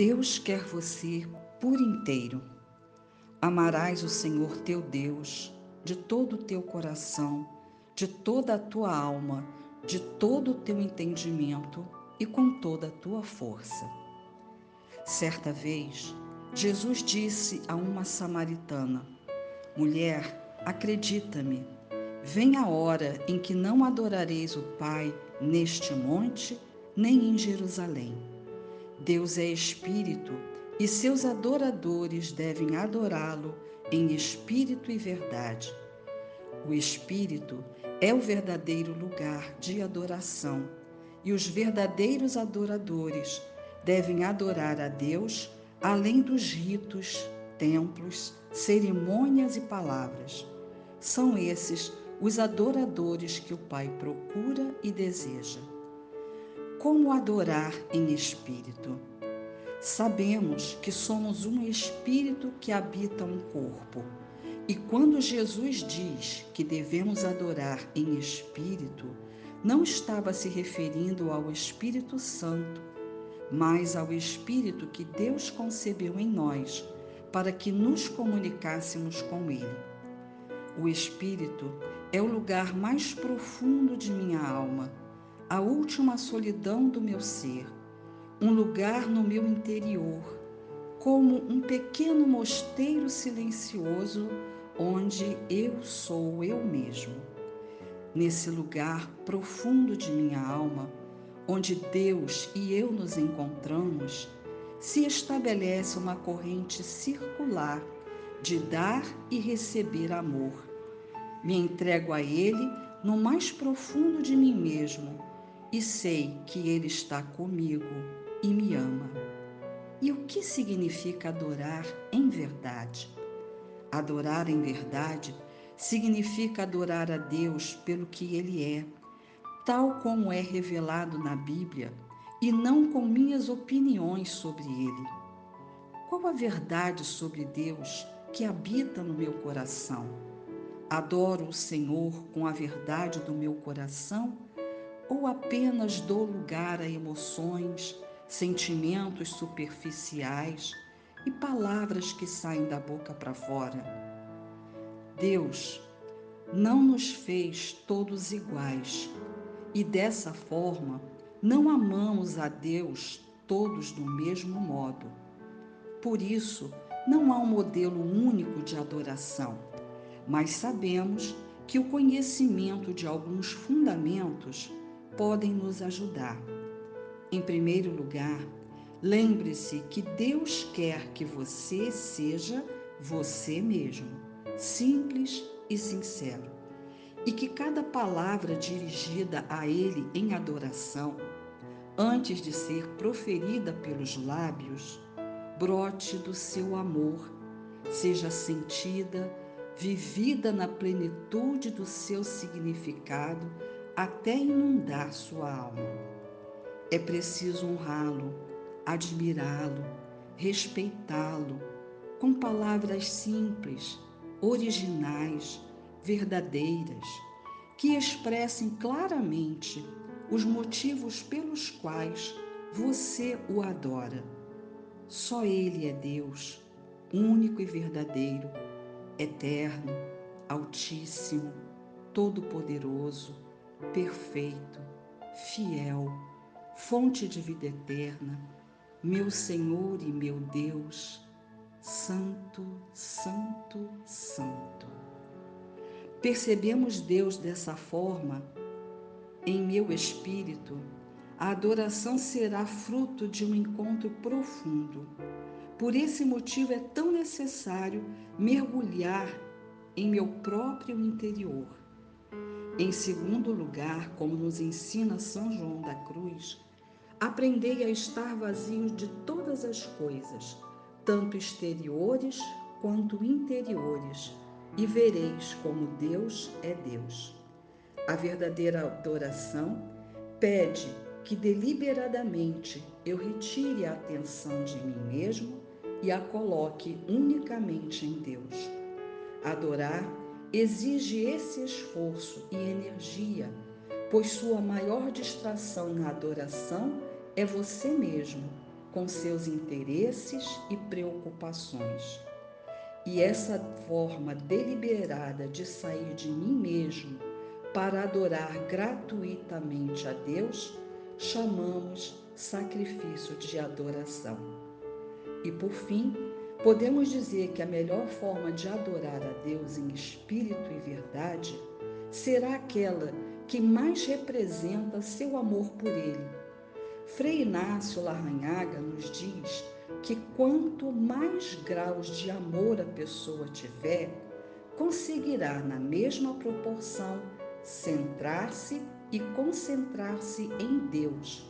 Deus quer você por inteiro. Amarás o Senhor teu Deus de todo o teu coração, de toda a tua alma, de todo o teu entendimento e com toda a tua força. Certa vez, Jesus disse a uma samaritana: Mulher, acredita-me, vem a hora em que não adorareis o Pai neste monte, nem em Jerusalém. Deus é espírito e seus adoradores devem adorá-lo em espírito e verdade. O espírito é o verdadeiro lugar de adoração e os verdadeiros adoradores devem adorar a Deus além dos ritos, templos, cerimônias e palavras. São esses os adoradores que o Pai procura e deseja. Como adorar em espírito? Sabemos que somos um espírito que habita um corpo. E quando Jesus diz que devemos adorar em espírito, não estava se referindo ao Espírito Santo, mas ao Espírito que Deus concebeu em nós para que nos comunicássemos com Ele. O Espírito é o lugar mais profundo de minha alma, a última solidão do meu ser, um lugar no meu interior, como um pequeno mosteiro silencioso onde eu sou eu mesmo. Nesse lugar profundo de minha alma, onde Deus e eu nos encontramos, se estabelece uma corrente circular de dar e receber amor. Me entrego a Ele no mais profundo de mim mesmo e sei que Ele está comigo e me ama. E o que significa adorar em verdade? Adorar em verdade significa adorar a Deus pelo que Ele é, tal como é revelado na Bíblia, e não com minhas opiniões sobre Ele. Qual a verdade sobre Deus que habita no meu coração? Adoro o Senhor com a verdade do meu coração ou apenas dou lugar a emoções, sentimentos superficiais e palavras que saem da boca para fora? Deus não nos fez todos iguais e dessa forma não amamos a Deus todos do mesmo modo. Por isso, não há um modelo único de adoração, mas sabemos que o conhecimento de alguns fundamentos podem nos ajudar. Em primeiro lugar, lembre-se que Deus quer que você seja você mesmo simples e sincero, e que cada palavra dirigida a Ele em adoração, antes de ser proferida pelos lábios, brote do seu amor, seja sentida, vivida na plenitude do seu significado até inundar sua alma. É preciso honrá-lo, admirá-lo, respeitá-lo, com palavras simples, originais, verdadeiras, que expressem claramente os motivos pelos quais você o adora. Só Ele é Deus, único e verdadeiro, eterno, altíssimo, todo-poderoso, perfeito, fiel, fonte de vida eterna, meu Senhor e meu Deus Santo, Santo, Santo. Percebemos Deus dessa forma em meu espírito, a adoração será fruto de um encontro profundo. Por esse motivo é tão necessário mergulhar em meu próprio interior. Em segundo lugar, como nos ensina São João da Cruz, aprendei a estar vazio de todas as coisas tanto exteriores quanto interiores, e vereis como Deus é Deus. A verdadeira adoração pede que deliberadamente eu retire a atenção de mim mesmo e a coloque unicamente em Deus. Adorar exige esse esforço e energia, pois sua maior distração na adoração é você mesmo com seus interesses e preocupações. E essa forma deliberada de sair de mim mesmo para adorar gratuitamente a Deus, chamamos sacrifício de adoração. E por fim, podemos dizer que a melhor forma de adorar a Deus em espírito e verdade será aquela que mais representa seu amor por Ele. Frei Inácio Larranhaga nos diz que quanto mais graus de amor a pessoa tiver, conseguirá, na mesma proporção, centrar-se e concentrar-se em Deus,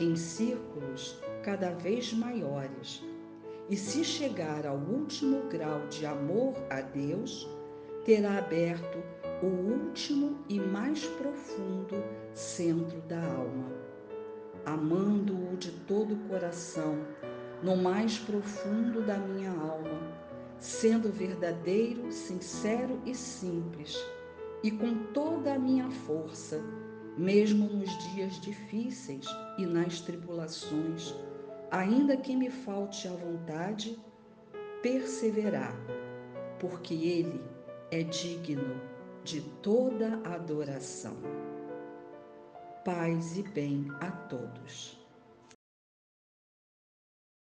em círculos cada vez maiores. E se chegar ao último grau de amor a Deus, terá aberto o último e mais profundo centro da alma. Amando-o de todo o coração, no mais profundo da minha alma, sendo verdadeiro, sincero e simples, e com toda a minha força, mesmo nos dias difíceis e nas tribulações, ainda que me falte a vontade, perseverar, porque Ele é digno de toda adoração. Paz e bem a todos.